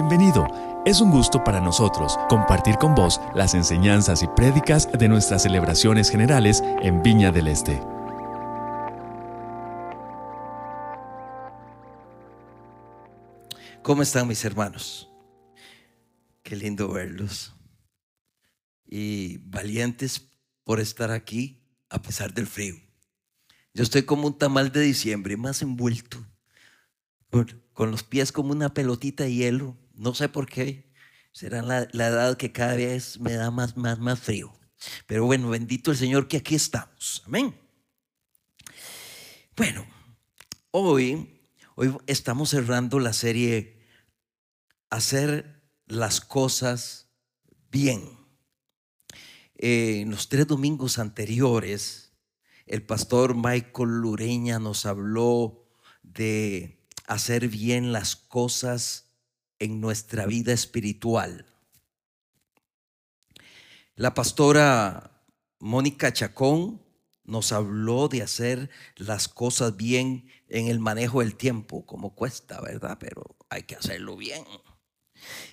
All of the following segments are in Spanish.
Bienvenido. Es un gusto para nosotros compartir con vos las enseñanzas y prédicas de nuestras celebraciones generales en Viña del Este. ¿Cómo están mis hermanos? Qué lindo verlos. Y valientes por estar aquí a pesar del frío. Yo estoy como un tamal de diciembre, más envuelto, con, los pies como una pelotita de hielo. No sé por qué. Será la, la edad que cada vez me da más, más, más frío. Pero bueno, bendito el Señor que aquí estamos. Amén. Bueno, hoy, hoy estamos cerrando la serie Hacer las cosas bien. Eh, en los tres domingos anteriores, el pastor Michael Lureña nos habló de hacer bien las cosas en nuestra vida espiritual. La pastora Mónica Chacón nos habló de hacer las cosas bien en el manejo del tiempo, como cuesta, ¿verdad? Pero hay que hacerlo bien.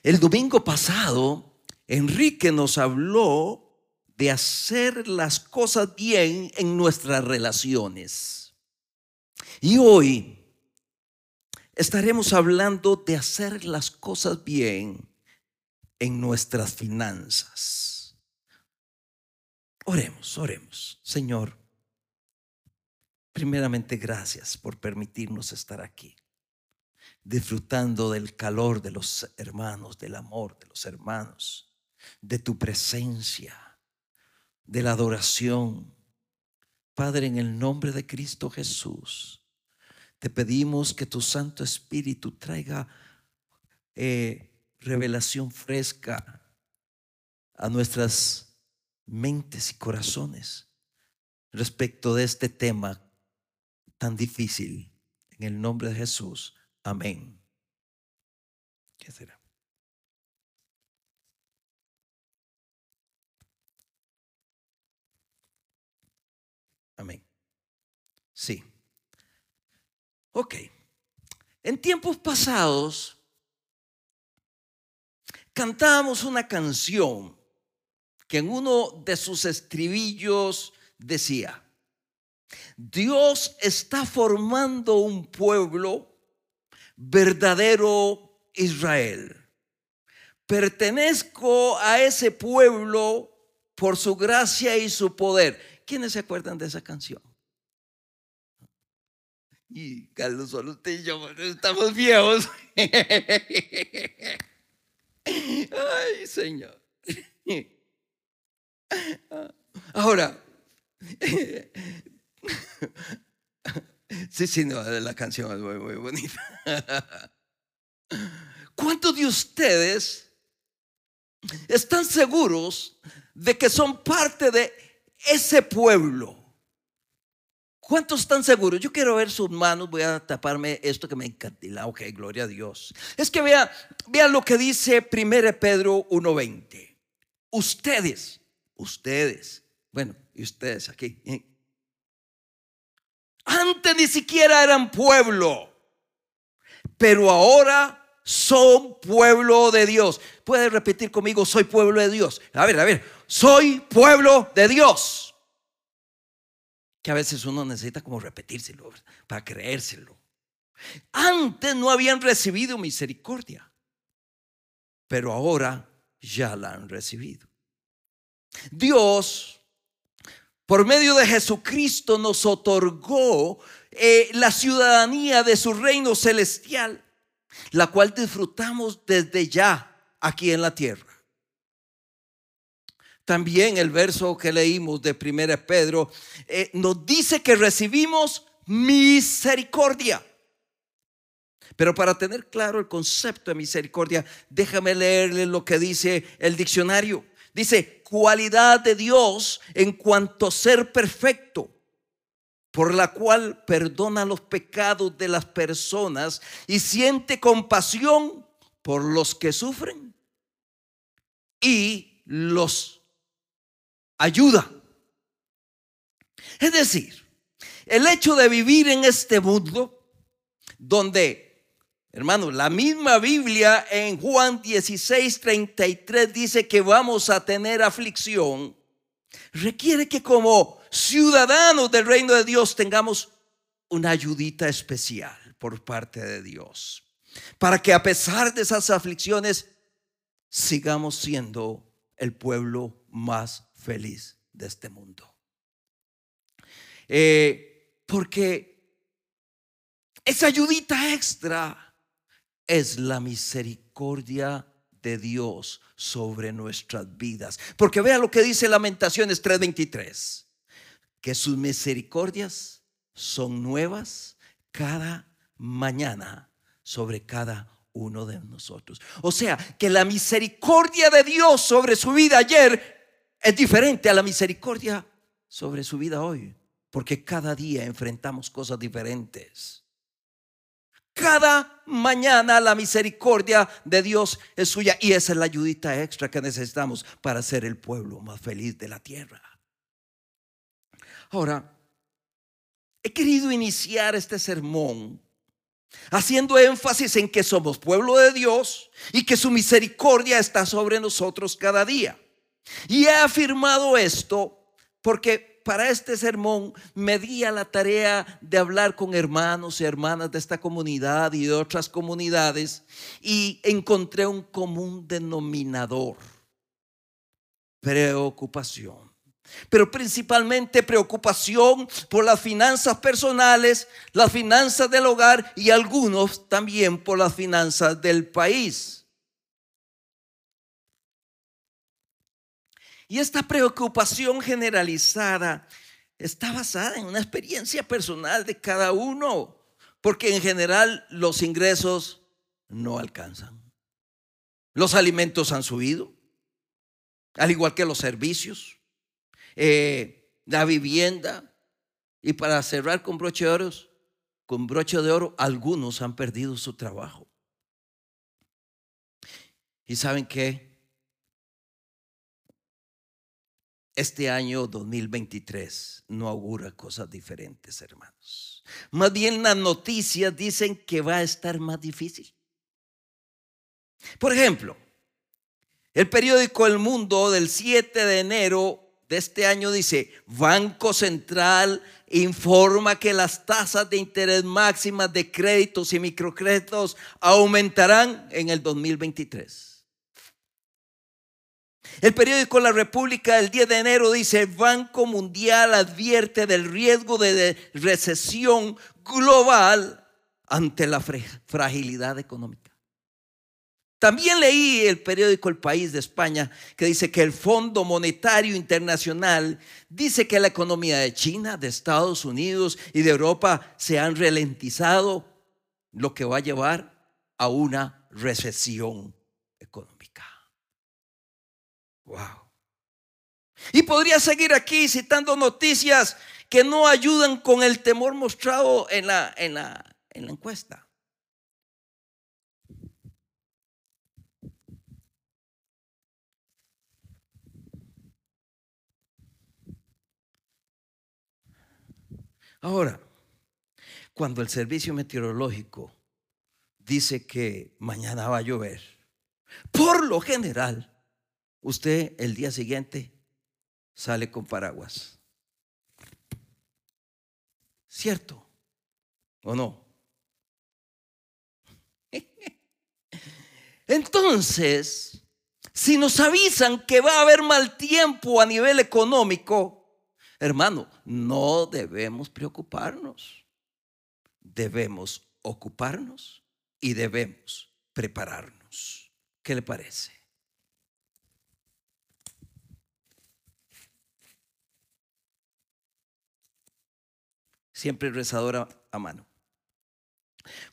El domingo pasado, Enrique nos habló de hacer las cosas bien en nuestras relaciones. Y hoy estaremos hablando de hacer las cosas bien en nuestras finanzas. Oremos, oremos. Señor, primeramente gracias por permitirnos estar aquí, disfrutando del calor de los hermanos, del amor de los hermanos, de tu presencia de la adoración. Padre, en el nombre de Cristo Jesús, te pedimos que tu Santo Espíritu traiga eh, revelación fresca a nuestras mentes y corazones respecto de este tema tan difícil. En el nombre de Jesús. Amén. ¿Qué será? Amén. Sí. Ok. En tiempos pasados cantábamos una canción que en uno de sus estribillos decía, Dios está formando un pueblo verdadero Israel. Pertenezco a ese pueblo por su gracia y su poder. ¿Quiénes se acuerdan de esa canción? Y Carlos, solo usted y yo estamos viejos. Ay, Señor. Ahora, sí, sí, no, la canción es muy, muy bonita. ¿Cuántos de ustedes están seguros de que son parte de ese pueblo. ¿Cuántos están seguros? Yo quiero ver sus manos, voy a taparme esto que me encantila. Ok, gloria a Dios. Es que vean, vean lo que dice 1 Pedro 1.20. Ustedes, ustedes, bueno, y ustedes aquí. ¿eh? Antes ni siquiera eran pueblo, pero ahora son pueblo de Dios. Puede repetir conmigo, soy pueblo de Dios. A ver, a ver, soy pueblo de Dios. Que a veces uno necesita como repetírselo para creérselo. Antes no habían recibido misericordia, pero ahora ya la han recibido. Dios, por medio de Jesucristo, nos otorgó eh, la ciudadanía de su reino celestial la cual disfrutamos desde ya aquí en la tierra. También el verso que leímos de 1 Pedro eh, nos dice que recibimos misericordia. Pero para tener claro el concepto de misericordia, déjame leerle lo que dice el diccionario. Dice, cualidad de Dios en cuanto ser perfecto por la cual perdona los pecados de las personas y siente compasión por los que sufren y los ayuda. Es decir, el hecho de vivir en este mundo donde Hermano, la misma Biblia en Juan 16, 33 dice que vamos a tener aflicción. Requiere que como ciudadanos del reino de Dios tengamos una ayudita especial por parte de Dios. Para que a pesar de esas aflicciones sigamos siendo el pueblo más feliz de este mundo. Eh, porque esa ayudita extra es la misericordia de Dios sobre nuestras vidas. Porque vea lo que dice Lamentaciones 3:23, que sus misericordias son nuevas cada mañana sobre cada uno de nosotros. O sea, que la misericordia de Dios sobre su vida ayer es diferente a la misericordia sobre su vida hoy, porque cada día enfrentamos cosas diferentes. Cada mañana la misericordia de Dios es suya y esa es la ayudita extra que necesitamos para ser el pueblo más feliz de la tierra. Ahora, he querido iniciar este sermón haciendo énfasis en que somos pueblo de Dios y que su misericordia está sobre nosotros cada día. Y he afirmado esto porque para este sermón me di a la tarea de hablar con hermanos y hermanas de esta comunidad y de otras comunidades y encontré un común denominador, preocupación pero principalmente preocupación por las finanzas personales, las finanzas del hogar y algunos también por las finanzas del país. Y esta preocupación generalizada está basada en una experiencia personal de cada uno, porque en general los ingresos no alcanzan. Los alimentos han subido, al igual que los servicios. Eh, la vivienda. Y para cerrar con broche de oro, con broche de oro, algunos han perdido su trabajo. ¿Y saben qué? Este año 2023 no augura cosas diferentes, hermanos. Más bien las noticias dicen que va a estar más difícil. Por ejemplo, el periódico El Mundo del 7 de enero de este año dice, Banco Central informa que las tasas de interés máximas de créditos y microcréditos aumentarán en el 2023. El periódico La República del 10 de enero dice, Banco Mundial advierte del riesgo de recesión global ante la fragilidad económica. También leí el periódico El País de España que dice que el Fondo Monetario Internacional dice que la economía de China, de Estados Unidos y de Europa se han ralentizado, lo que va a llevar a una recesión. Wow. Y podría seguir aquí citando noticias que no ayudan con el temor mostrado en la, en la, en la encuesta. Ahora, cuando el servicio meteorológico dice que mañana va a llover, por lo general, usted el día siguiente sale con paraguas. ¿Cierto? ¿O no? Entonces, si nos avisan que va a haber mal tiempo a nivel económico, Hermano, no debemos preocuparnos. Debemos ocuparnos y debemos prepararnos. ¿Qué le parece? Siempre rezadora a mano.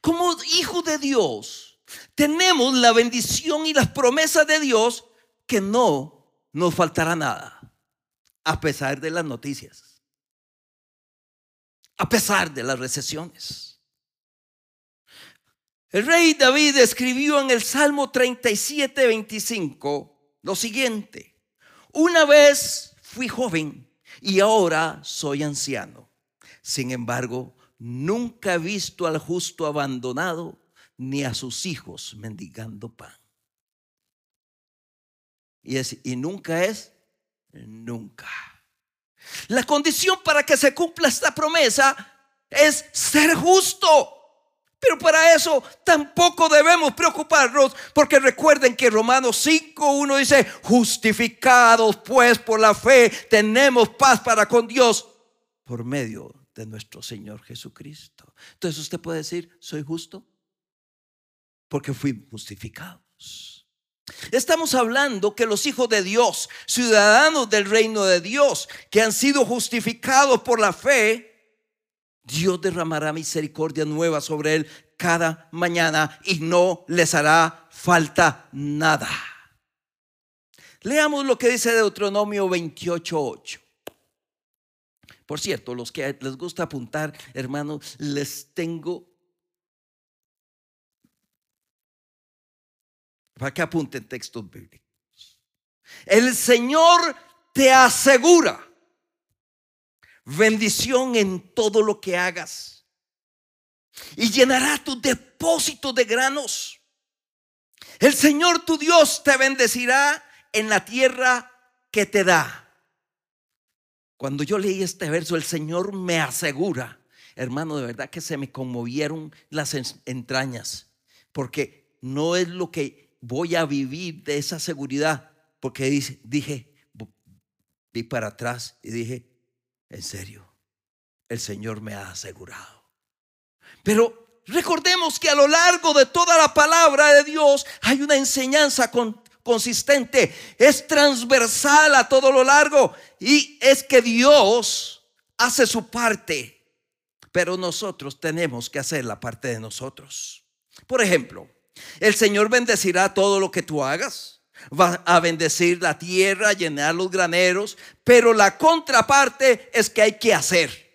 Como hijo de Dios, tenemos la bendición y las promesas de Dios que no nos faltará nada a pesar de las noticias, a pesar de las recesiones. El rey David escribió en el Salmo 37, 25 lo siguiente, una vez fui joven y ahora soy anciano. Sin embargo, nunca he visto al justo abandonado, ni a sus hijos mendigando pan. Y, es, y nunca es nunca. La condición para que se cumpla esta promesa es ser justo. Pero para eso tampoco debemos preocuparnos, porque recuerden que Romanos 5.1 dice, justificados pues por la fe, tenemos paz para con Dios por medio de nuestro Señor Jesucristo. Entonces usted puede decir, soy justo, porque fui justificados. Estamos hablando que los hijos de Dios, ciudadanos del reino de Dios, que han sido justificados por la fe, Dios derramará misericordia nueva sobre él cada mañana y no les hará falta nada. Leamos lo que dice Deuteronomio 28.8. Por cierto, los que les gusta apuntar, hermanos, les tengo para que apunten textos bíblicos. El Señor te asegura bendición en todo lo que hagas y llenará tu depósito de granos. El Señor tu Dios te bendecirá en la tierra que te da. Cuando yo leí este verso, el Señor me asegura, hermano, de verdad que se me conmovieron las entrañas, porque no es lo que voy a vivir de esa seguridad, porque dije, vi para atrás y dije, en serio, el Señor me ha asegurado. Pero recordemos que a lo largo de toda la palabra de Dios hay una enseñanza consistente, es transversal a todo lo largo y es que Dios hace su parte, pero nosotros tenemos que hacer la parte de nosotros. Por ejemplo, el Señor bendecirá todo lo que tú hagas va a bendecir la tierra, llenar los graneros, pero la contraparte es que hay que hacer.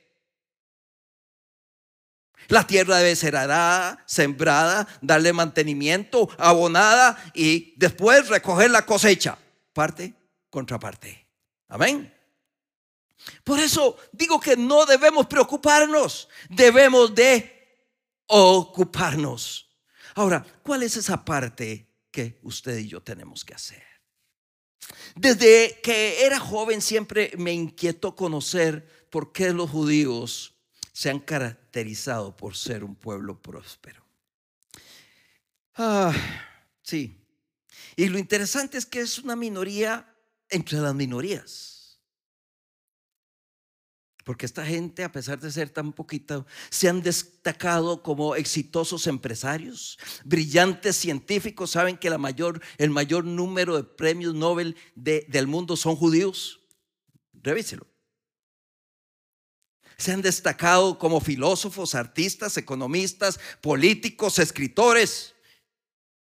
La tierra debe ser arada, sembrada, darle mantenimiento, abonada y después recoger la cosecha. Parte, contraparte. Amén. Por eso digo que no debemos preocuparnos, debemos de ocuparnos. Ahora, ¿cuál es esa parte que usted y yo tenemos que hacer. Desde que era joven siempre me inquietó conocer por qué los judíos se han caracterizado por ser un pueblo próspero. Ah, sí. Y lo interesante es que es una minoría entre las minorías. Porque esta gente, a pesar de ser tan poquita, se han destacado como exitosos empresarios, brillantes científicos. Saben que el mayor número de premios Nobel del mundo son judíos. Revíselo. Se han destacado como filósofos, artistas, economistas, políticos, escritores,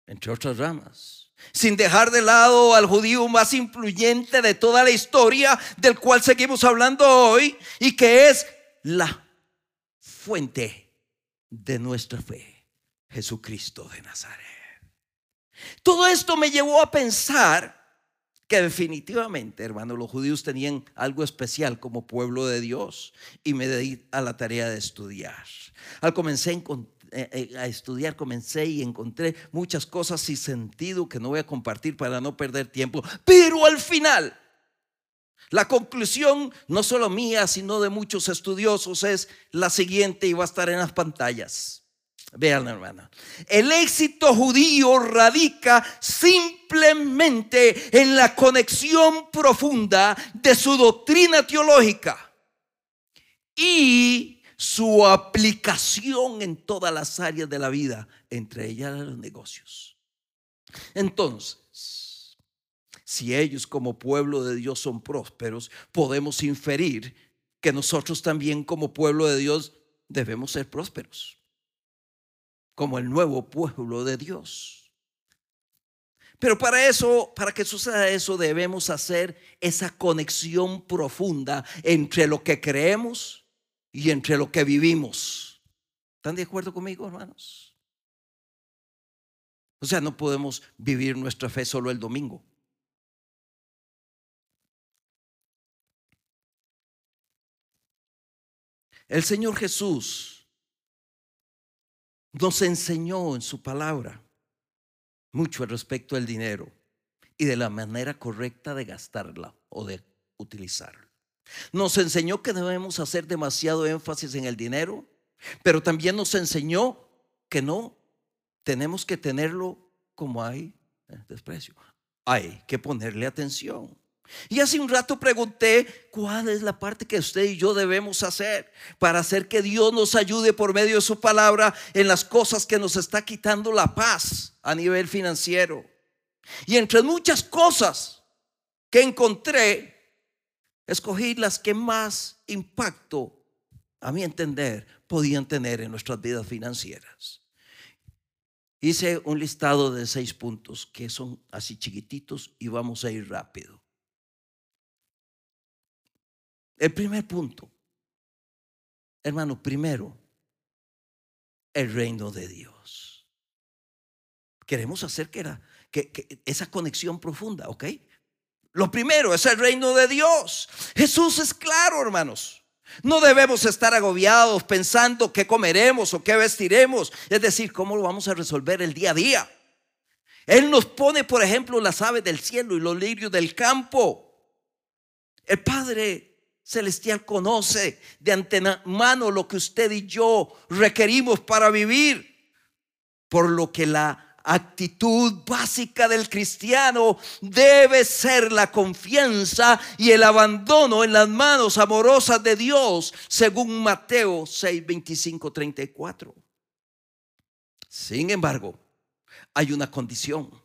entre otras ramas sin dejar de lado al judío más influyente de toda la historia, del cual seguimos hablando hoy, y que es la fuente de nuestra fe, Jesucristo de Nazaret. Todo esto me llevó a pensar que definitivamente, hermano, los judíos tenían algo especial como pueblo de Dios y me di a la tarea de estudiar. Al comencé a eh, eh, a estudiar, comencé y encontré muchas cosas sin sentido que no voy a compartir para no perder tiempo. Pero al final, la conclusión, no solo mía, sino de muchos estudiosos, es la siguiente y va a estar en las pantallas. Vean, hermana. El éxito judío radica simplemente en la conexión profunda de su doctrina teológica y su aplicación en todas las áreas de la vida, entre ellas los negocios. Entonces, si ellos como pueblo de Dios son prósperos, podemos inferir que nosotros también como pueblo de Dios debemos ser prósperos, como el nuevo pueblo de Dios. Pero para eso, para que suceda eso, debemos hacer esa conexión profunda entre lo que creemos y entre lo que vivimos. ¿Están de acuerdo conmigo, hermanos? O sea, no podemos vivir nuestra fe solo el domingo. El Señor Jesús nos enseñó en su palabra mucho respecto al dinero y de la manera correcta de gastarla o de utilizarla. Nos enseñó que debemos hacer demasiado énfasis en el dinero, pero también nos enseñó que no tenemos que tenerlo como hay eh, desprecio. Hay que ponerle atención. Y hace un rato pregunté cuál es la parte que usted y yo debemos hacer para hacer que Dios nos ayude por medio de su palabra en las cosas que nos está quitando la paz a nivel financiero. Y entre muchas cosas que encontré, escogí las que más impacto, a mi entender, podían tener en nuestras vidas financieras. Hice un listado de seis puntos que son así chiquititos y vamos a ir rápido. El primer punto, hermano, primero, el reino de Dios. Queremos hacer que, era, que, esa conexión profunda, ¿ok? Lo primero es el reino de Dios. Jesús es claro, hermanos. No debemos estar agobiados pensando qué comeremos o qué vestiremos, es decir, cómo lo vamos a resolver el día a día. Él nos pone, por ejemplo, las aves del cielo y los lirios del campo. El Padre Celestial conoce de antemano lo que usted y yo requerimos para vivir, por lo que la actitud básica del cristiano debe ser la confianza y el abandono en las manos amorosas de Dios, según Mateo 6, 25, 34. Sin embargo, hay una condición.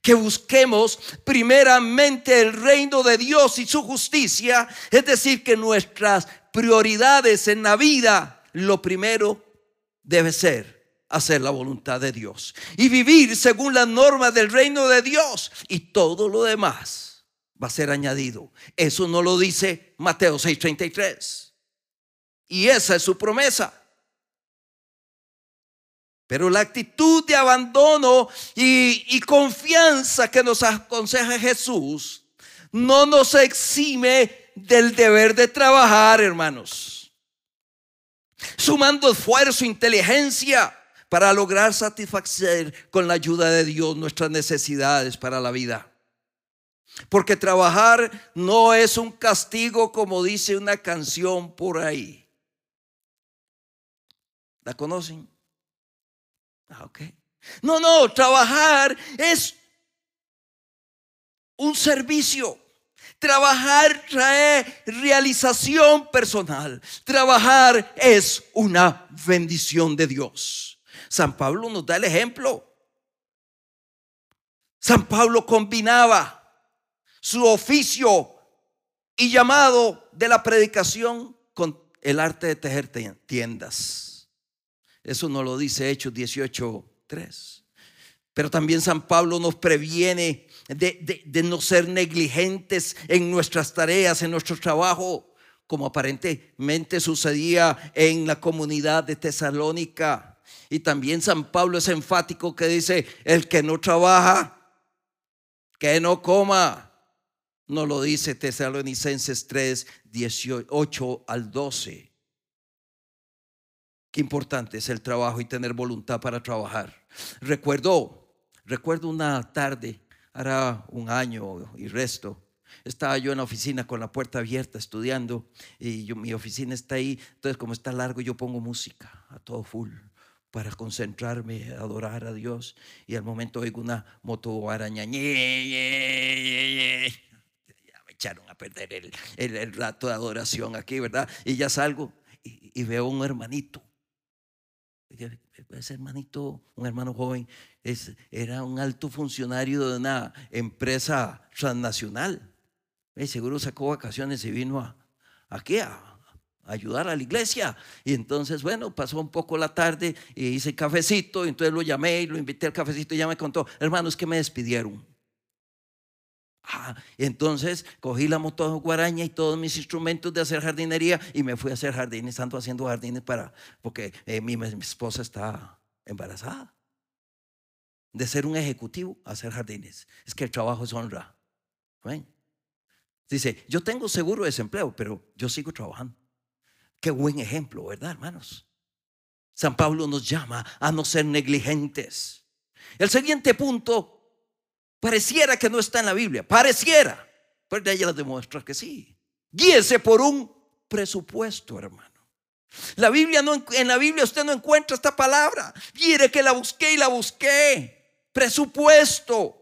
Que busquemos primeramente el reino de Dios y su justicia, es decir, que nuestras prioridades en la vida, lo primero debe ser hacer la voluntad de Dios y vivir según las normas del reino de Dios y todo lo demás va a ser añadido. Eso no lo dice Mateo 6:33. Y esa es su promesa. Pero la actitud de abandono y, confianza que nos aconseja Jesús no nos exime del deber de trabajar, hermanos. Sumando esfuerzo, inteligencia, para lograr satisfacer con la ayuda de Dios nuestras necesidades para la vida. Porque trabajar no es un castigo como dice una canción por ahí. ¿La conocen? Ah. No, no, trabajar es un servicio. Trabajar trae realización personal. Trabajar es una bendición de Dios. San Pablo nos da el ejemplo. San Pablo combinaba su oficio y llamado de la predicación con el arte de tejer tiendas. Eso nos lo dice Hechos 18.3. Pero también San Pablo nos previene de, de, no ser negligentes en nuestras tareas, en nuestro trabajo, como aparentemente sucedía en la comunidad de Tesalónica. Y también San Pablo es enfático que dice, el que no trabaja, que no coma. No lo dice Tesalonicenses 3, 18 al 12. Qué importante es el trabajo y tener voluntad para trabajar. Recuerdo, recuerdo una tarde, hará un año y resto, estaba yo en la oficina con la puerta abierta estudiando y yo, mi oficina está ahí, entonces como está largo yo pongo música a todo full para concentrarme, adorar a Dios. Y al momento oigo una moto araña. Ya me echaron a perder el, el, rato de adoración aquí, ¿verdad? Y ya salgo y, veo un hermanito. Ese hermanito, un hermano joven, es, era un alto funcionario de una empresa transnacional. Seguro sacó vacaciones y vino a, aquí a, ayudar a la iglesia. Y entonces, bueno, pasó un poco la tarde y hice cafecito, y entonces lo llamé y lo invité al cafecito y ya me contó, hermano, es que me despidieron. Entonces cogí la moto guaraña y todos mis instrumentos de hacer jardinería y me fui a hacer jardines, tanto haciendo jardines para, porque eh, mi, esposa está embarazada. De ser un ejecutivo hacer jardines. Es que el trabajo es honra. Dice, yo tengo seguro de desempleo, pero yo sigo trabajando. Qué buen ejemplo, ¿verdad, hermanos? San Pablo nos llama a no ser negligentes. El siguiente punto pareciera que no está en la Biblia, pareciera, pero ella demuestra que sí. Guíese por un presupuesto, hermano. La Biblia no, en la Biblia usted no encuentra esta palabra. Quiere que la busqué y la busqué. Presupuesto.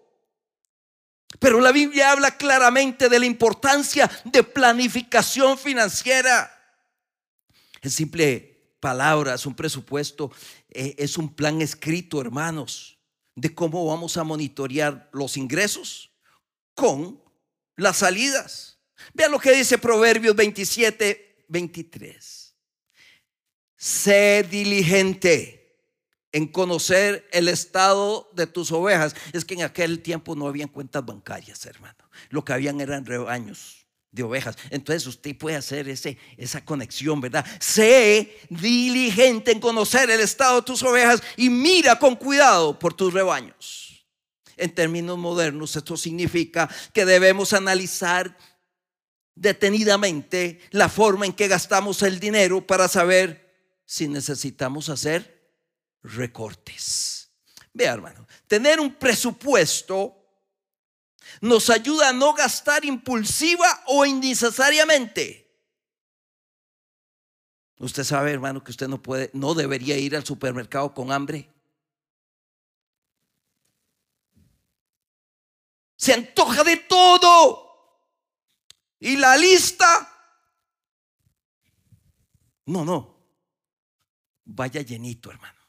Pero la Biblia habla claramente de la importancia de planificación financiera. En simple palabras, un presupuesto eh, es un plan escrito, hermanos, de cómo vamos a monitorear los ingresos con las salidas. Vean lo que dice Proverbios 27, 23. Sé diligente en conocer el estado de tus ovejas. Es que en aquel tiempo no habían cuentas bancarias, hermano. Lo que habían eran rebaños de ovejas. Entonces usted puede hacer ese, esa conexión, ¿verdad? Sé diligente en conocer el estado de tus ovejas y mira con cuidado por tus rebaños. En términos modernos, esto significa que debemos analizar detenidamente la forma en que gastamos el dinero para saber si necesitamos hacer recortes. Vea, hermano, tener un presupuesto nos ayuda a no gastar impulsiva o innecesariamente. Usted sabe, hermano, que usted no puede, no debería ir al supermercado con hambre. Se antoja de todo. Y la lista. No, no vaya llenito, hermano.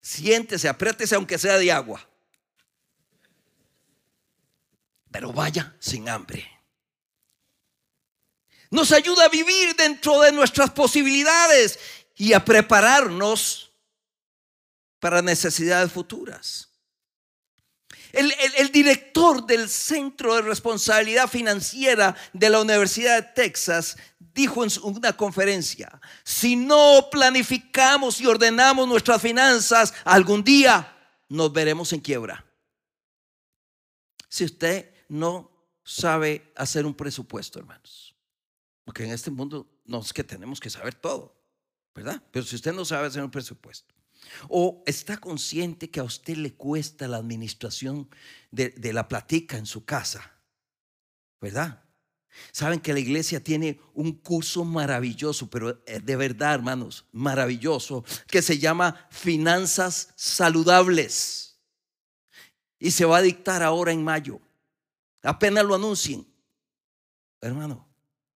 Siéntese, apriétese aunque sea de agua. Pero vaya sin hambre. Nos ayuda a vivir dentro de nuestras posibilidades y a prepararnos para necesidades futuras. El, director del Centro de Responsabilidad Financiera de la Universidad de Texas dijo en una conferencia, si no planificamos y ordenamos nuestras finanzas, algún día nos veremos en quiebra. Si usted no sabe hacer un presupuesto, hermanos, porque en este mundo no es que tenemos que saber todo, ¿verdad? Pero si usted no sabe hacer un presupuesto, o está consciente que a usted le cuesta la administración de, de la platica en su casa, ¿verdad? Saben que la iglesia tiene un curso maravilloso, pero eh, de verdad, hermanos, maravilloso, que se llama Finanzas Saludables. Y se va a dictar ahora en mayo. Apenas lo anuncien. Hermano,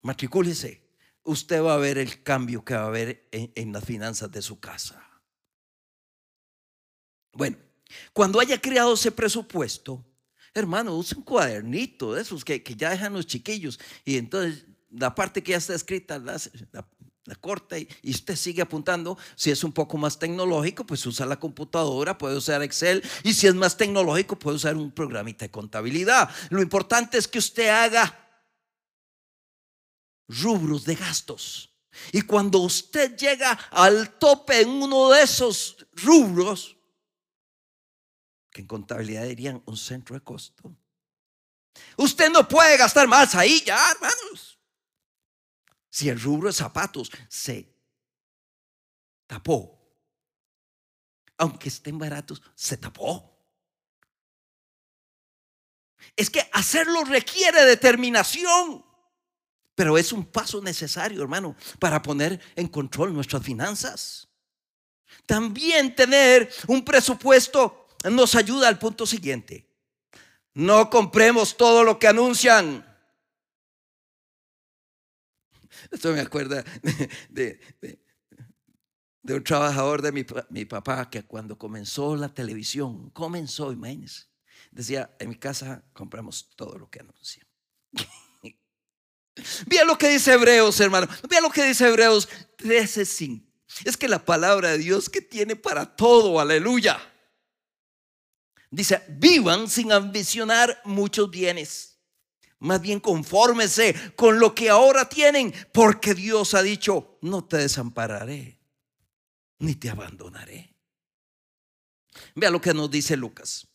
matricúlese. Usted va a ver el cambio que va a haber en, las finanzas de su casa. Bueno, cuando haya creado ese presupuesto, Hermano, usa un cuadernito de esos que, ya dejan los chiquillos. Y entonces la parte que ya está escrita la, corta y, y, usted sigue apuntando. Si es un poco más tecnológico, pues usa la computadora, puede usar Excel. Y si es más tecnológico, puede usar un programita de contabilidad. Lo importante es que usted haga rubros de gastos. Y cuando usted llega al tope en uno de esos rubros, en contabilidad dirían un centro de costo. Usted no puede gastar más ahí ya, hermanos. Si el rubro de zapatos se tapó, aunque estén baratos, se tapó. Es que hacerlo requiere determinación, pero es un paso necesario, hermano, para poner en control nuestras finanzas. También tener un presupuesto nos ayuda al punto siguiente. No compremos todo lo que anuncian. Esto me acuerda de, un trabajador de mi, papá que cuando comenzó la televisión, comenzó, imagínense, decía, en mi casa compramos todo lo que anuncian. Vean lo que dice Hebreos, hermano. Vean lo que dice Hebreos 13:5. Es que la palabra de Dios que tiene para todo, aleluya. Dice, vivan sin ambicionar muchos bienes. Más bien confórmese con lo que ahora tienen, porque Dios ha dicho, no te desampararé, ni te abandonaré. Vea lo que nos dice Lucas.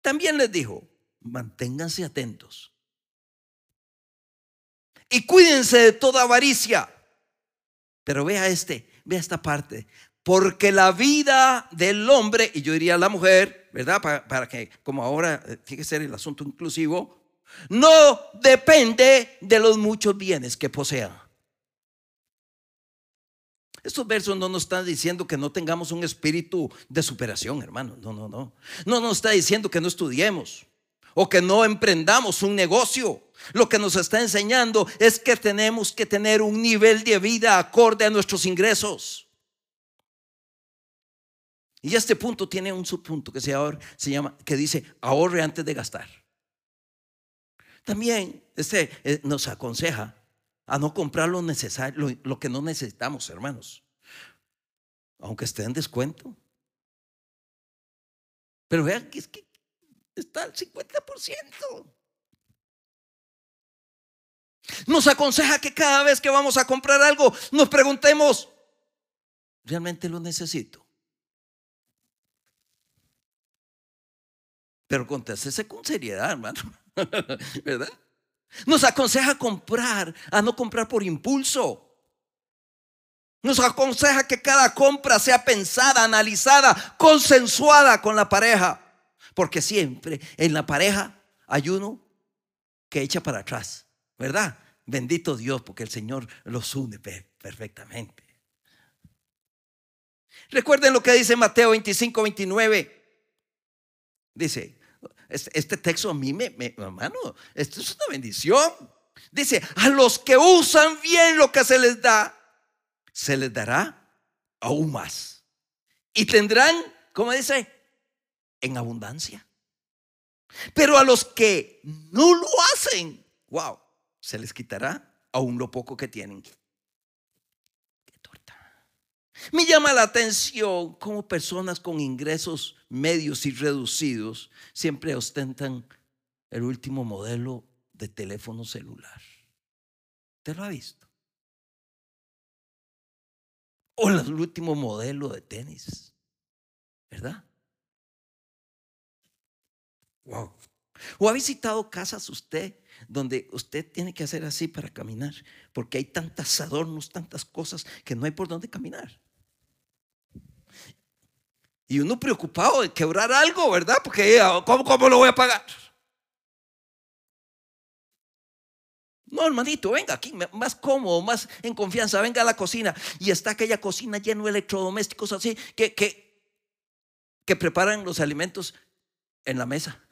También les dijo, manténganse atentos. Y cuídense de toda avaricia, Pero vea este, vea esta parte. Porque la vida del hombre, y yo diría la mujer, ¿verdad? Para, que, como ahora, tiene que ser el asunto inclusivo, no depende de los muchos bienes que posea. Estos versos no nos están diciendo que no tengamos un espíritu de superación, hermano. No, no, no. No nos está diciendo que no estudiemos o que no emprendamos un negocio. Lo que nos está enseñando es que tenemos que tener un nivel de vida acorde a nuestros ingresos. Y este punto tiene un subpunto que se, llama, que dice ahorre antes de gastar. También este eh, nos aconseja a no comprar lo necesario, lo, que no necesitamos, hermanos. Aunque esté en descuento. Pero vean que es que está al 50%. Nos aconseja que cada vez que vamos a comprar algo nos preguntemos, ¿realmente lo necesito? Pero contéstese con seriedad, hermano. ¿Verdad? Nos aconseja comprar, a no comprar por impulso. Nos aconseja que cada compra sea pensada, analizada, consensuada con la pareja. Porque siempre en la pareja hay uno que echa para atrás. ¿Verdad? Bendito Dios, porque el Señor los une perfectamente. Recuerden lo que dice Mateo 25, 29. Dice, este, texto a mí me, hermano, esto es una bendición. Dice, a los que usan bien lo que se les da, se les dará aún más. Y tendrán, como dice, en abundancia. Pero a los que no lo hacen, wow, se les quitará aún lo poco que tienen. Me llama la atención cómo personas con ingresos medios y reducidos siempre ostentan el último modelo de teléfono celular. ¿Te lo ha visto? O el último modelo de tenis. ¿Verdad? Wow. ¿O ha visitado casas usted donde usted tiene que hacer así para caminar? Porque hay tantos adornos, tantas cosas que no hay por dónde caminar. Y uno preocupado de quebrar algo, ¿verdad? Porque ¿cómo, cómo lo voy a pagar? No, hermanito, venga aquí, más cómodo, más en confianza, venga a la cocina. Y está aquella cocina llena de electrodomésticos así que, que, que preparan los alimentos en la mesa.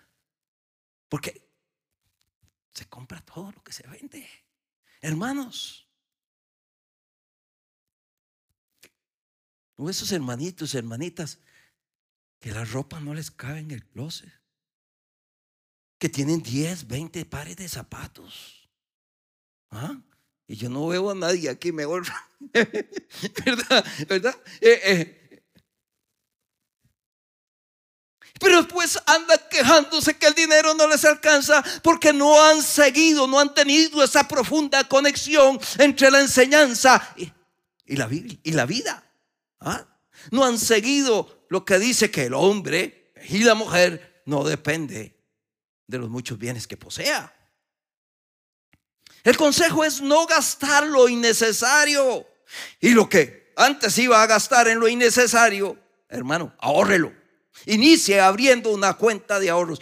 Porque se compra todo lo que se vende. Hermanos, esos hermanitos, hermanitas que la ropa no les cabe en el closet, que tienen 10, 20 pares de zapatos. ¿Ah? Y yo no veo a nadie aquí mejor, ¿verdad? ¿verdad? Eh, eh. Pero después andan quejándose que el dinero no les alcanza porque no han seguido, no han tenido esa profunda conexión entre la enseñanza y, la, y la vida. ¿Ah? No han seguido lo que dice que el hombre y la mujer no depende de los muchos bienes que posea. El consejo es no gastar lo innecesario. Y lo que antes iba a gastar en lo innecesario, hermano, ahórrelo. Inicie abriendo una cuenta de ahorros.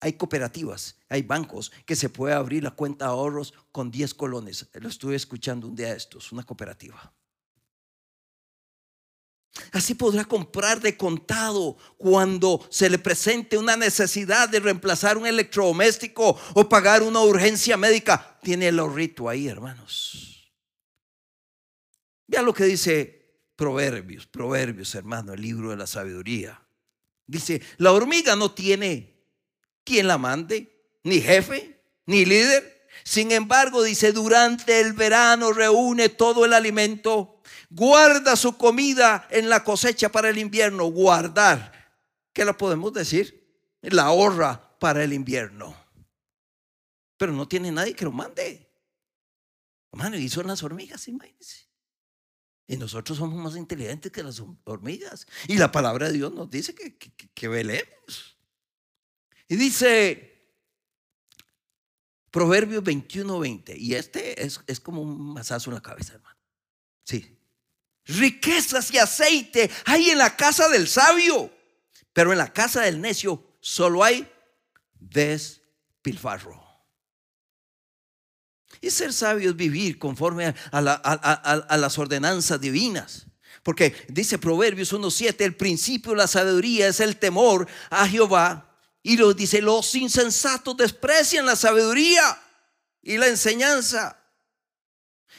Hay cooperativas, hay bancos que se puede abrir la cuenta de ahorros con 10 colones. Lo estuve escuchando un día de estos, una cooperativa. Así podrá comprar de contado cuando se le presente una necesidad de reemplazar un electrodoméstico o pagar una urgencia médica. Tiene el ahorrito ahí, hermanos. Vean lo que dice Proverbios, Proverbios, hermano, el libro de la sabiduría. Dice, la hormiga no tiene quien la mande, ni jefe, ni líder. Sin embargo, dice, durante el verano reúne todo el alimento guarda su comida en la cosecha para el invierno, guardar. ¿Qué lo podemos decir? La ahorra para el invierno. Pero no tiene nadie que lo mande. Hermano, y son las hormigas, imagínense. Y nosotros somos más inteligentes que las hormigas. Y la palabra de Dios nos dice que, que, velemos. Y dice Proverbios 21, 20. Y este es, es como un masazo en la cabeza, hermano. Sí. Riquezas y aceite hay en la casa del sabio, pero en la casa del necio solo hay despilfarro. Y ser sabio es vivir conforme a, las ordenanzas divinas. Porque dice Proverbios 1.7, el principio de la sabiduría es el temor a Jehová. Y lo dice, los insensatos desprecian la sabiduría y la enseñanza.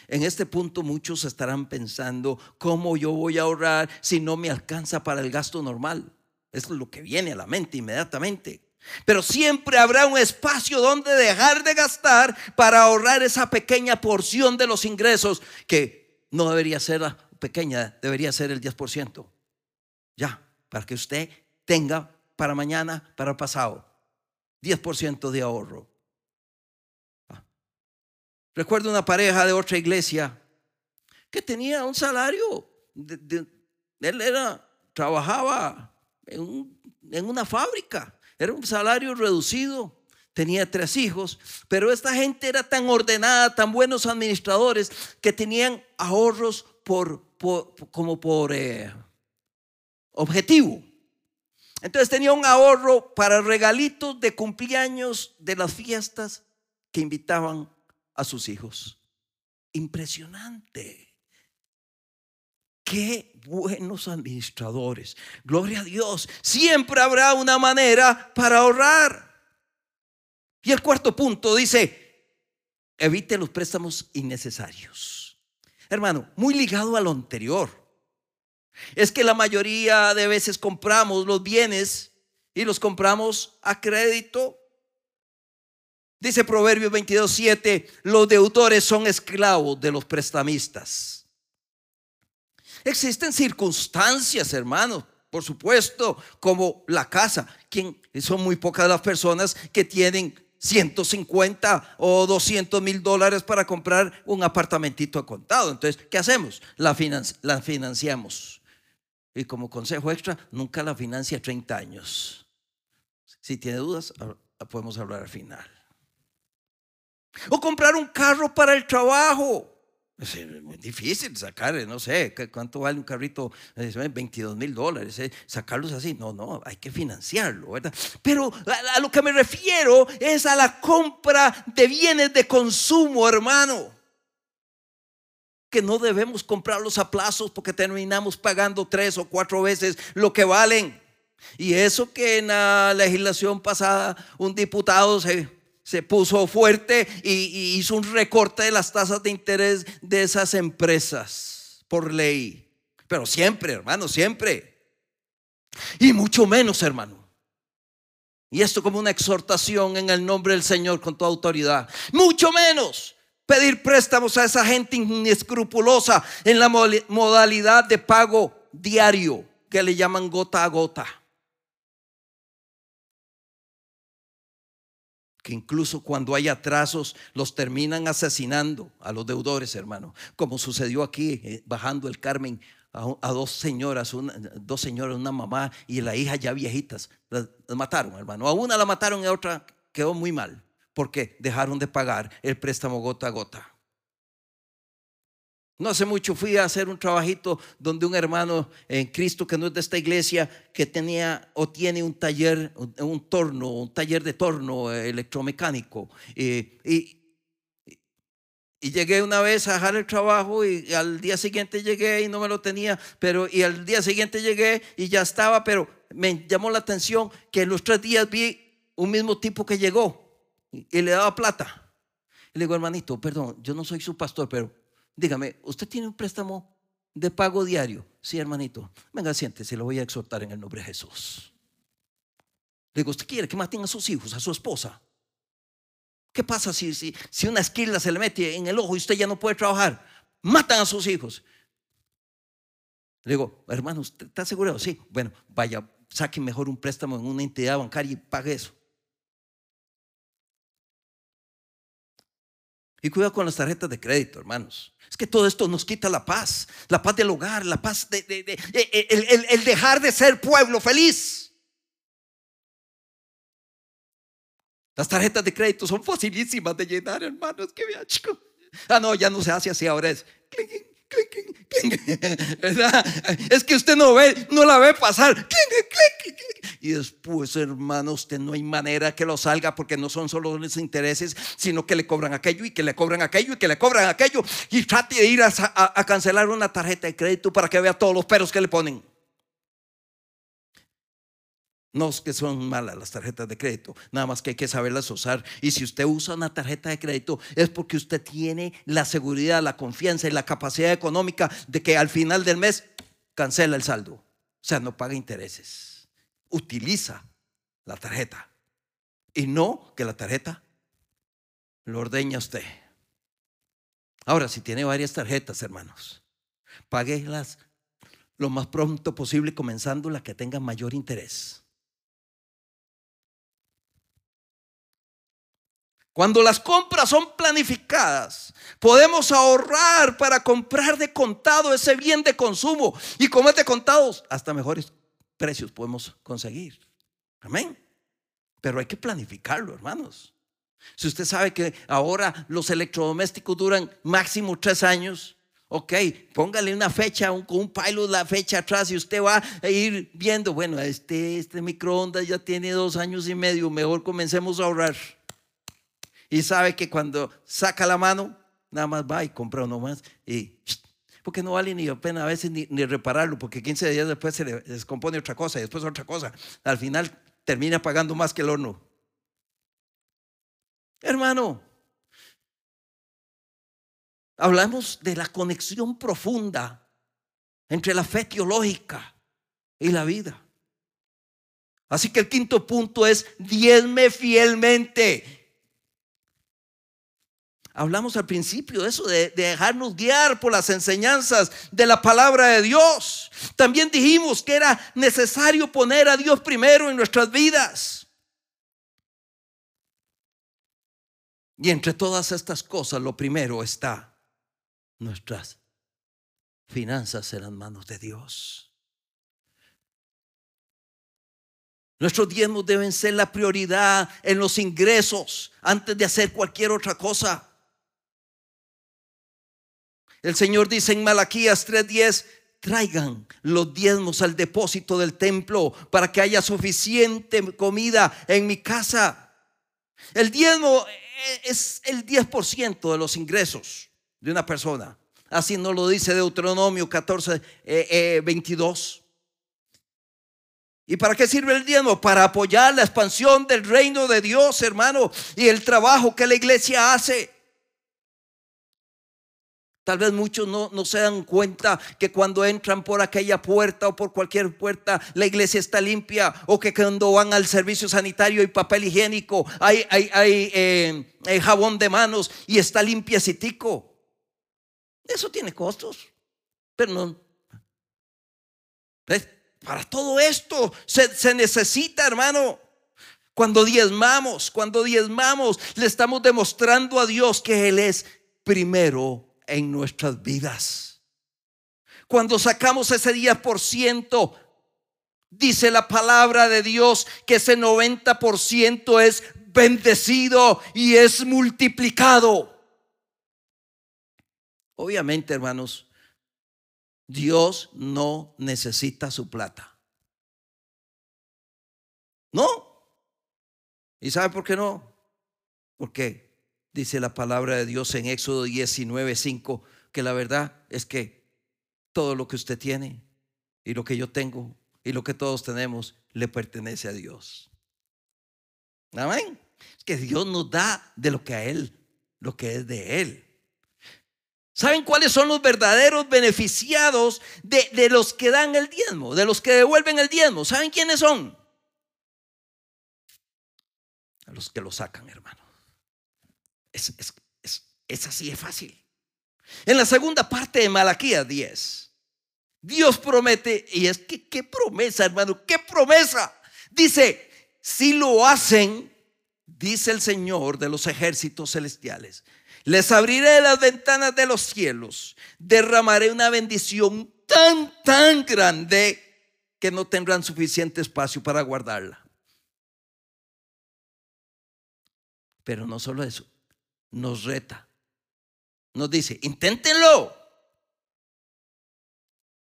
En este punto muchos estarán pensando, ¿cómo yo voy a ahorrar si no me alcanza para el gasto normal? Es lo que viene a la mente inmediatamente. Pero siempre habrá un espacio donde dejar de gastar para ahorrar esa pequeña porción de los ingresos que no debería ser la pequeña, debería ser el 10%. Ya, para que usted tenga para mañana, para pasado, 10% de ahorro. Ah. Recuerdo una pareja de otra iglesia que tenía un salario. él era, trabajaba en una fábrica era un salario reducido. Tenía tres hijos, pero esta gente era tan ordenada, tan buenos administradores, que tenían ahorros por, como por eh, objetivo. Entonces tenía un ahorro para regalitos de cumpleaños de las fiestas que invitaban a sus hijos. Impresionante. Qué buenos administradores. Gloria a Dios. Siempre habrá una manera para ahorrar. Y el cuarto punto dice, evite los préstamos innecesarios. Hermano, muy ligado a lo anterior. Es que la mayoría de veces compramos los bienes y los compramos a crédito. Dice Proverbios 22.7, los deudores son esclavos de los prestamistas. Existen circunstancias, hermanos, por supuesto, como la casa. Quien, son muy pocas las personas que tienen 150 o 200 mil dólares para comprar un apartamentito a contado. Entonces, ¿qué hacemos? La, la financiamos. Y como consejo extra, nunca la financia 30 años. Si tiene dudas, podemos hablar al final. O comprar un carro para el trabajo. Es muy difícil sacar, no sé, ¿cuánto vale un carrito? 22 mil dólares, ¿eh? sacarlos así. No, no, hay que financiarlo, ¿verdad? Pero a, lo que me refiero es a la compra de bienes de consumo, hermano. Que no debemos comprarlos a plazos porque terminamos pagando tres o cuatro veces lo que valen. Y eso que en la legislación pasada un diputado se se puso fuerte y, hizo un recorte de las tasas de interés de esas empresas por ley. Pero siempre, hermano, siempre. Y mucho menos, hermano. Y esto como una exhortación en el nombre del Señor con toda autoridad. Mucho menos pedir préstamos a esa gente inescrupulosa en la modalidad de pago diario que le llaman gota a gota. que incluso cuando hay atrasos los terminan asesinando a los deudores, hermano, como sucedió aquí eh, bajando el Carmen a, dos señoras, una, dos señoras, una mamá y la hija ya viejitas, las, mataron, hermano. A una la mataron y a otra quedó muy mal porque dejaron de pagar el préstamo gota a gota. No hace mucho fui a hacer un trabajito donde un hermano en Cristo que no es de esta iglesia, que tenía o tiene un taller, un torno, un taller de torno electromecánico. y, llegué una vez a dejar el trabajo y al día siguiente llegué y no me lo tenía, pero y al día siguiente llegué y ya estaba, pero me llamó la atención que en los tres días vi un mismo tipo que llegó y, le daba plata. Y le digo, hermanito, perdón, yo no soy su pastor, pero Dígame, ¿usted tiene un préstamo de pago diario? Sí, hermanito. Venga, siéntese, lo voy a exhortar en el nombre de Jesús. Le digo, ¿usted quiere que maten a sus hijos, a su esposa? ¿Qué pasa si, si, si una esquila se le mete en el ojo y usted ya no puede trabajar? Matan a sus hijos. Le digo, hermano, ¿usted está asegurado? Sí. Bueno, vaya, saque mejor un préstamo en una entidad bancaria y pague eso. Y cuidado con las tarjetas de crédito, hermanos. Es que todo esto nos quita la paz, la paz del hogar, la paz de, el, dejar de ser pueblo feliz. Las tarjetas de crédito son facilísimas de llenar, hermanos. Que vea, chico. Ah, no, ya no se hace así, ahora es. Es que usted no ve, no la ve pasar. Y después, hermano, usted no hay manera que lo salga porque no son solo los intereses, sino que le cobran aquello y que le cobran aquello y que le cobran aquello. Y trate de ir a cancelar una tarjeta de crédito para que vea todos los peros que le ponen. No es que son malas las tarjetas de crédito, nada más que hay que saberlas usar. Y si usted usa una tarjeta de crédito es porque usted tiene la seguridad, la confianza y la capacidad económica de que al final del mes cancela el saldo. O sea, no paga intereses. Utiliza la tarjeta. Y no que la tarjeta lo ordeña usted. Ahora, si tiene varias tarjetas, hermanos, páguelas lo más pronto posible, comenzando la que tenga mayor interés. Cuando las compras son planificadas, podemos ahorrar para comprar de contado ese bien de consumo. Y como es de contado, hasta mejores precios podemos conseguir. Amén. Pero hay que planificarlo, hermanos. Si usted sabe que ahora los electrodomésticos duran máximo tres años, ok, póngale una fecha, un, un pilot la fecha atrás y usted va a ir viendo, bueno, este, este microondas ya tiene dos años y medio, mejor comencemos a ahorrar. Y sabe que cuando saca la mano, nada más va y compra uno más. Y, porque no vale ni la pena a veces ni, repararlo, porque 15 días después se le descompone otra cosa y después otra cosa. Al final termina pagando más que el horno. Hermano, hablamos de la conexión profunda entre la fe teológica y la vida. Así que el quinto punto es diezme fielmente. Hablamos al principio de eso, de, dejarnos guiar por las enseñanzas de la palabra de Dios. También dijimos que era necesario poner a Dios primero en nuestras vidas. Y entre todas estas cosas, lo primero está nuestras finanzas en las manos de Dios. Nuestros diezmos deben ser la prioridad en los ingresos antes de hacer cualquier otra cosa. El Señor dice en Malaquías 3:10, traigan los diezmos al depósito del templo para que haya suficiente comida en mi casa. El diezmo es el 10% de los ingresos de una persona. Así nos lo dice Deuteronomio 14, 22. Eh, eh, ¿Y para qué sirve el diezmo? Para apoyar la expansión del reino de Dios, hermano, y el trabajo que la iglesia hace. Tal vez muchos no, se dan cuenta que cuando entran por aquella puerta o por cualquier puerta, la iglesia está limpia. O que cuando van al servicio sanitario hay papel higiénico, hay, hay, hay eh, jabón de manos y está limpiecitico. Eso tiene costos. Pero no. Para todo esto se, se necesita, hermano. Cuando diezmamos, cuando diezmamos, le estamos demostrando a Dios que Él es primero en nuestras vidas. Cuando sacamos ese 10%, dice la palabra de Dios que ese 90% es bendecido y es multiplicado. Obviamente, hermanos, Dios no necesita su plata. No. ¿Y sabe por qué no? Porque dice la palabra de Dios en Éxodo 19, 5, que la verdad es que todo lo que usted tiene y lo que yo tengo y lo que todos tenemos le pertenece a Dios. Amén. Es que Dios nos da de lo que a Él, lo que es de Él. ¿Saben cuáles son los verdaderos beneficiados de, de, los que dan el diezmo, de los que devuelven el diezmo? ¿Saben quiénes son? A los que lo sacan, hermano. Es, así, es fácil. En la segunda parte de Malaquías 10, Dios promete, y es que qué promesa, hermano, qué promesa. Dice, si lo hacen, dice el Señor de los ejércitos celestiales, les abriré las ventanas de los cielos, derramaré una bendición tan, tan grande que no tendrán suficiente espacio para guardarla. Pero no solo eso, nos reta. Nos dice, inténtenlo.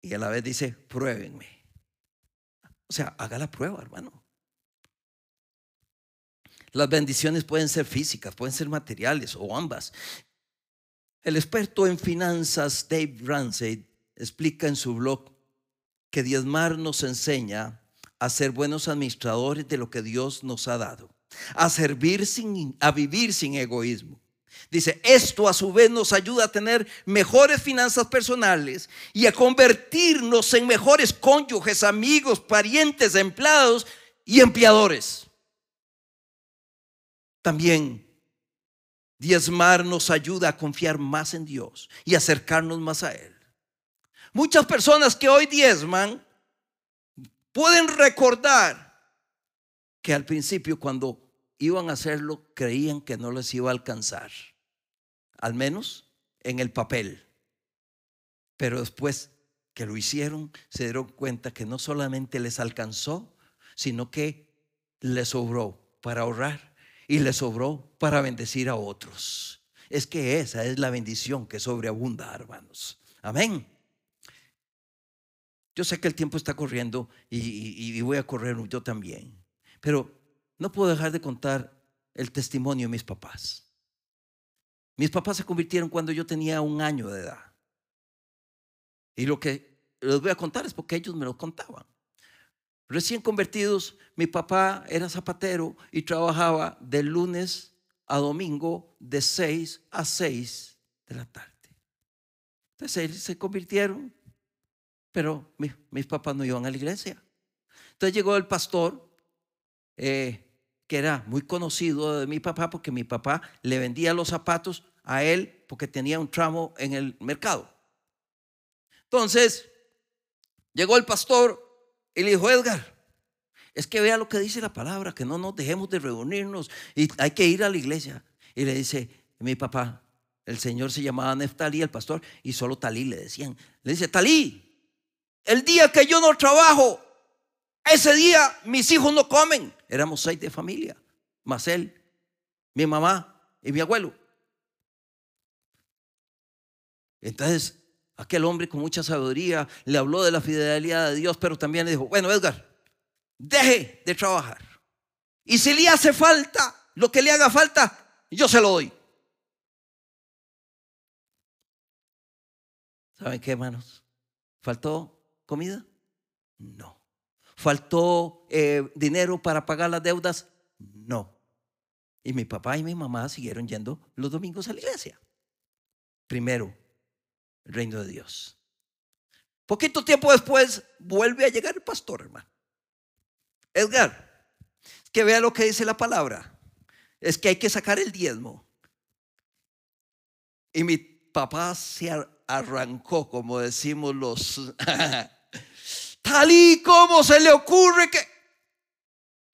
y a la vez dice, pruébenme. O sea, haga la prueba, hermano. Las bendiciones pueden ser físicas, pueden ser materiales o ambas. El experto en finanzas Dave Ramsey explica en su blog que diezmar nos enseña a ser buenos administradores de lo que Dios nos ha dado, a servir sin a vivir sin egoísmo. Dice, esto a su vez nos ayuda a tener mejores finanzas personales y a convertirnos en mejores cónyuges, amigos, parientes, empleados y empleadores. También diezmar nos ayuda a confiar más en Dios y acercarnos más a Él. Muchas personas que hoy diezman pueden recordar que al principio cuando iban a hacerlo creían que no les iba a alcanzar, al menos en el papel. Pero después que lo hicieron, se dieron cuenta que no solamente les alcanzó, sino que les sobró para ahorrar y les sobró para bendecir a otros. Es que esa es la bendición que sobreabunda, hermanos. Amén. Yo sé que el tiempo está corriendo y, y voy a correr yo también, pero no puedo dejar de contar el testimonio de mis papás. Mis papás se convirtieron cuando yo tenía un año de edad. Y lo que les voy a contar es porque ellos me lo contaban. Recién convertidos, mi papá era zapatero y trabajaba de lunes a domingo de 6 a 6 de la tarde. Entonces ellos se convirtieron, pero mis, papás no iban a la iglesia. Entonces llegó el pastor eh, que era muy conocido de mi papá porque mi papá le vendía los zapatos a él porque tenía un tramo en el mercado. Entonces, llegó el pastor y le dijo, Edgar, es que vea lo que dice la palabra, que no nos dejemos de reunirnos y hay que ir a la iglesia. Y le dice, mi papá, el señor se llamaba Neftalí, el pastor, y solo Talí le decían. Le dice, Talí, el día que yo no trabajo, ese día mis hijos no comen. Éramos seis de familia, más él, mi mamá y mi abuelo. Entonces, aquel hombre con mucha sabiduría le habló de la fidelidad de Dios, pero también le dijo, bueno, Edgar, deje de trabajar. Y si le hace falta lo que le haga falta, yo se lo doy. ¿Saben qué, hermanos? ¿Faltó comida? No. ¿Faltó eh, dinero para pagar las deudas? No. Y mi papá y mi mamá siguieron yendo los domingos a la iglesia. Primero, el reino de Dios. Poquito tiempo después vuelve a llegar el pastor, hermano. Edgar, que vea lo que dice la palabra. Es que hay que sacar el diezmo. Y mi papá se arrancó, como decimos los Tal y como se le ocurre que...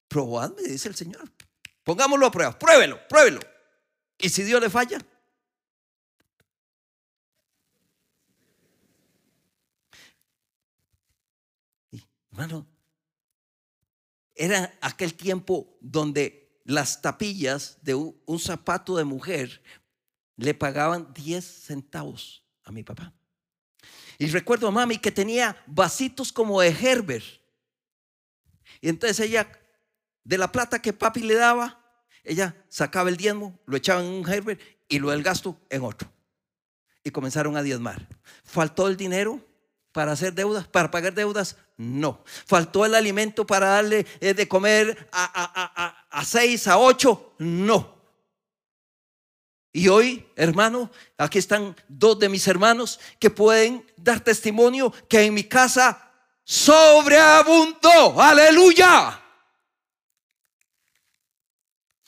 Probadme, dice el Señor. Pongámoslo a prueba. Pruébelo, pruébelo. Y si Dios le falla. hermano, era aquel tiempo donde las tapillas de un zapato de mujer le pagaban 10 centavos a mi papá. Y recuerdo a mami que tenía vasitos como de Herbert. Y entonces ella, de la plata que papi le daba, ella sacaba el diezmo, lo echaba en un Herbert y lo del gasto en otro. Y comenzaron a diezmar. ¿Faltó el dinero para hacer deudas, para pagar deudas? No. ¿Faltó el alimento para darle eh, de comer a, a, a, a seis, a ocho? No. Y hoy, hermano, aquí están dos de mis hermanos que pueden dar testimonio que en mi casa sobreabundó. Aleluya.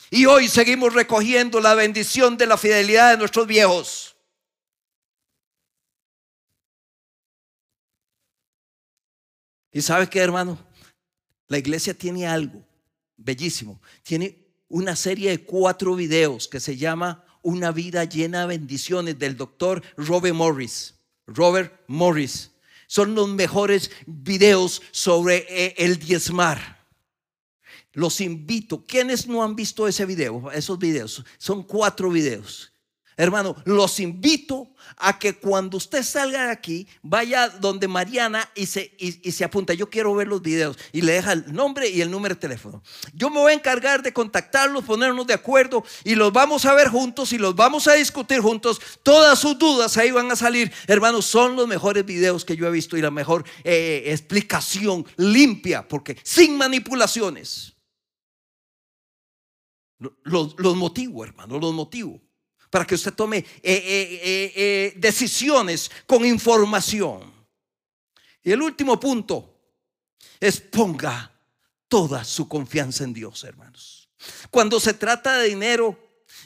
Y hoy seguimos recogiendo la bendición de la fidelidad de nuestros viejos. Y sabe qué, hermano, la iglesia tiene algo bellísimo. Tiene una serie de cuatro videos que se llama una vida llena de bendiciones del doctor Robert Morris. Robert Morris. Son los mejores videos sobre eh, el diezmar. Los invito. ¿Quiénes no han visto ese video? Esos videos. Son cuatro videos. Hermano, los invito a que cuando usted salga de aquí, vaya donde Mariana y se, y, se apunta. Yo quiero ver los videos y le deja el nombre y el número de teléfono. Yo me voy a encargar de contactarlos, ponernos de acuerdo y los vamos a ver juntos y los vamos a discutir juntos. Todas sus dudas ahí van a salir. Hermanos, son los mejores videos que yo he visto y la mejor eh, explicación limpia, porque sin manipulaciones. Los, los motivo, hermano, los motivo para que usted tome eh, eh, eh, decisiones con información. Y el último punto es ponga toda su confianza en Dios, hermanos. Cuando se trata de dinero,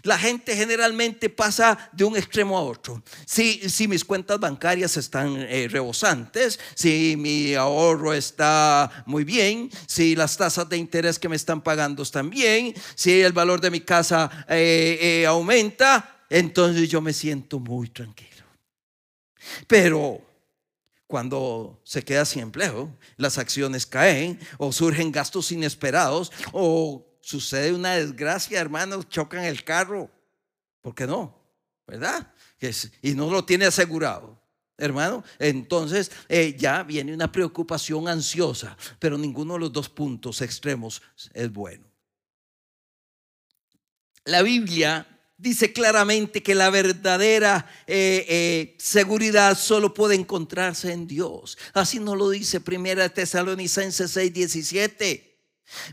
la gente generalmente pasa de un extremo a otro. Si, si mis cuentas bancarias están rebosantes, si mi ahorro está muy bien, si las tasas de interés que me están pagando están bien, si el valor de mi casa aumenta, entonces yo me siento muy tranquilo. Pero cuando se queda sin empleo, las acciones caen o surgen gastos inesperados o sucede una desgracia, hermanos, chocan el carro. ¿Por qué no? ¿Verdad? Y no lo tiene asegurado. Hermano, entonces eh, ya viene una preocupación ansiosa, pero ninguno de los dos puntos extremos es bueno. La Biblia dice claramente que la verdadera eh, eh, seguridad solo puede encontrarse en Dios. Así nos lo dice Primera Tesalonicenses 6, 17.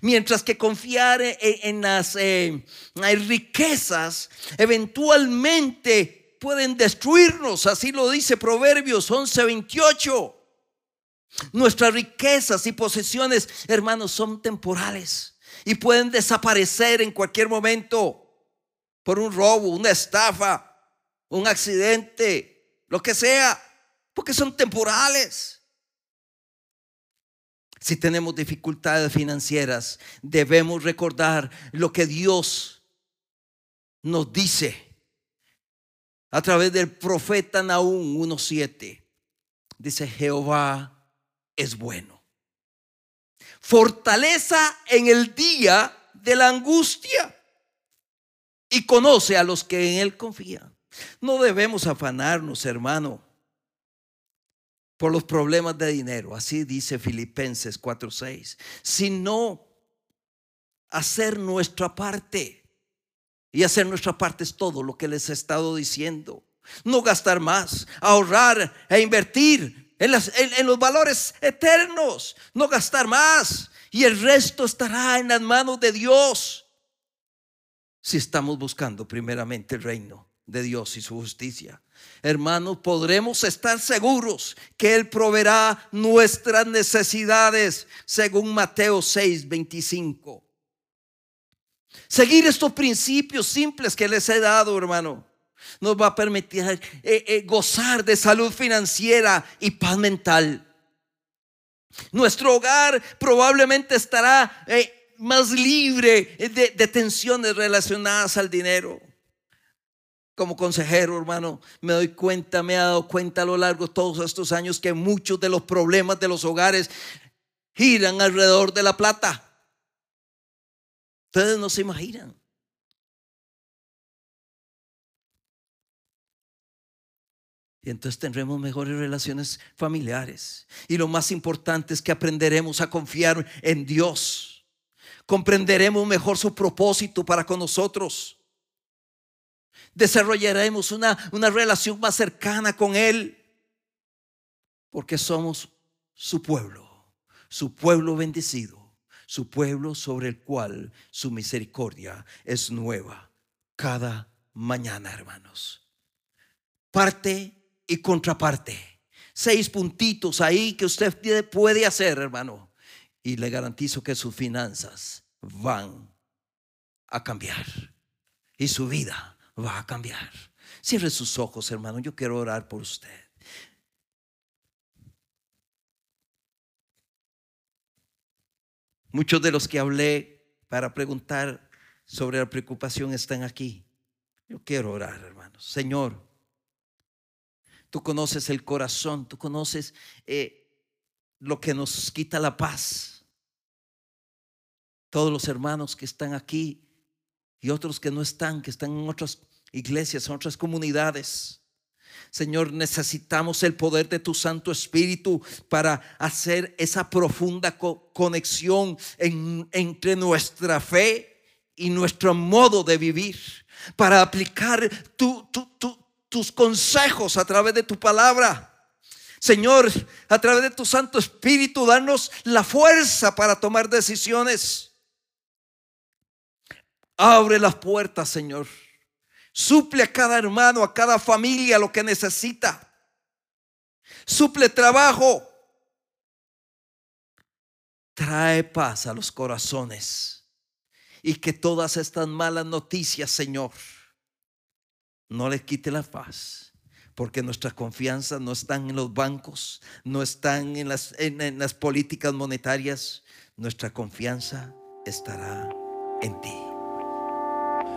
Mientras que confiar en, las eh, riquezas eventualmente pueden destruirnos, así lo dice Proverbios 11, 28. Nuestras riquezas y posesiones, hermanos, son temporales y pueden desaparecer en cualquier momento por un robo, una estafa, un accidente, lo que sea, porque son temporales. Si tenemos dificultades financieras, debemos recordar lo que Dios nos dice a través del profeta Nahum 1.7. Dice, Jehová es bueno. Fortaleza en el día de la angustia y conoce a los que en Él confían. No debemos afanarnos, hermano, por los problemas de dinero, así dice Filipenses 4:6, sino hacer nuestra parte. Y hacer nuestra parte es todo lo que les he estado diciendo. No gastar más, ahorrar e invertir en, en los valores eternos. No gastar más. Y el resto estará en las manos de Dios si estamos buscando primeramente el reino de Dios y su justicia. Hermanos, podremos estar seguros que Él proveerá nuestras necesidades según Mateo 6, 25. Seguir estos principios simples que les he dado, hermano, nos va a permitir eh, eh, gozar de salud financiera y paz mental. Nuestro hogar probablemente estará eh, más libre de, tensiones relacionadas al dinero. Como consejero, hermano, me doy cuenta, me he dado cuenta a lo largo de todos estos años que muchos de los problemas de los hogares giran alrededor de la plata. Ustedes no se imaginan. Y entonces tendremos mejores relaciones familiares. Y lo más importante es que aprenderemos a confiar en Dios comprenderemos mejor su propósito para con nosotros. Desarrollaremos una, una relación más cercana con Él, porque somos su pueblo, su pueblo bendecido, su pueblo sobre el cual su misericordia es nueva cada mañana, hermanos. Parte y contraparte. Seis puntitos ahí que usted puede hacer, hermano y le garantizo que sus finanzas van a cambiar y su vida va a cambiar. Cierre sus ojos, hermano. Yo quiero orar por usted. Muchos de los que hablé para preguntar sobre la preocupación están aquí. Yo quiero orar, hermano. Señor, tú conoces el corazón, tú conoces eh, lo que nos quita la paz todos los hermanos que están aquí y otros que no están, que están en otras iglesias, en otras comunidades. Señor, necesitamos el poder de tu Santo Espíritu para hacer esa profunda conexión entre nuestra fe y nuestro modo de vivir, para aplicar tus consejos a través de tu palabra. Señor, a través de tu Santo Espíritu, danos la fuerza para tomar decisiones. Abre las puertas, Señor. Suple a cada hermano, a cada familia lo que necesita. Suple trabajo. Trae paz a los corazones. Y que todas estas malas noticias, Señor, no les quite la paz. Porque nuestra confianza no está en los bancos, no están en las políticas monetarias. Nuestra confianza estará en ti.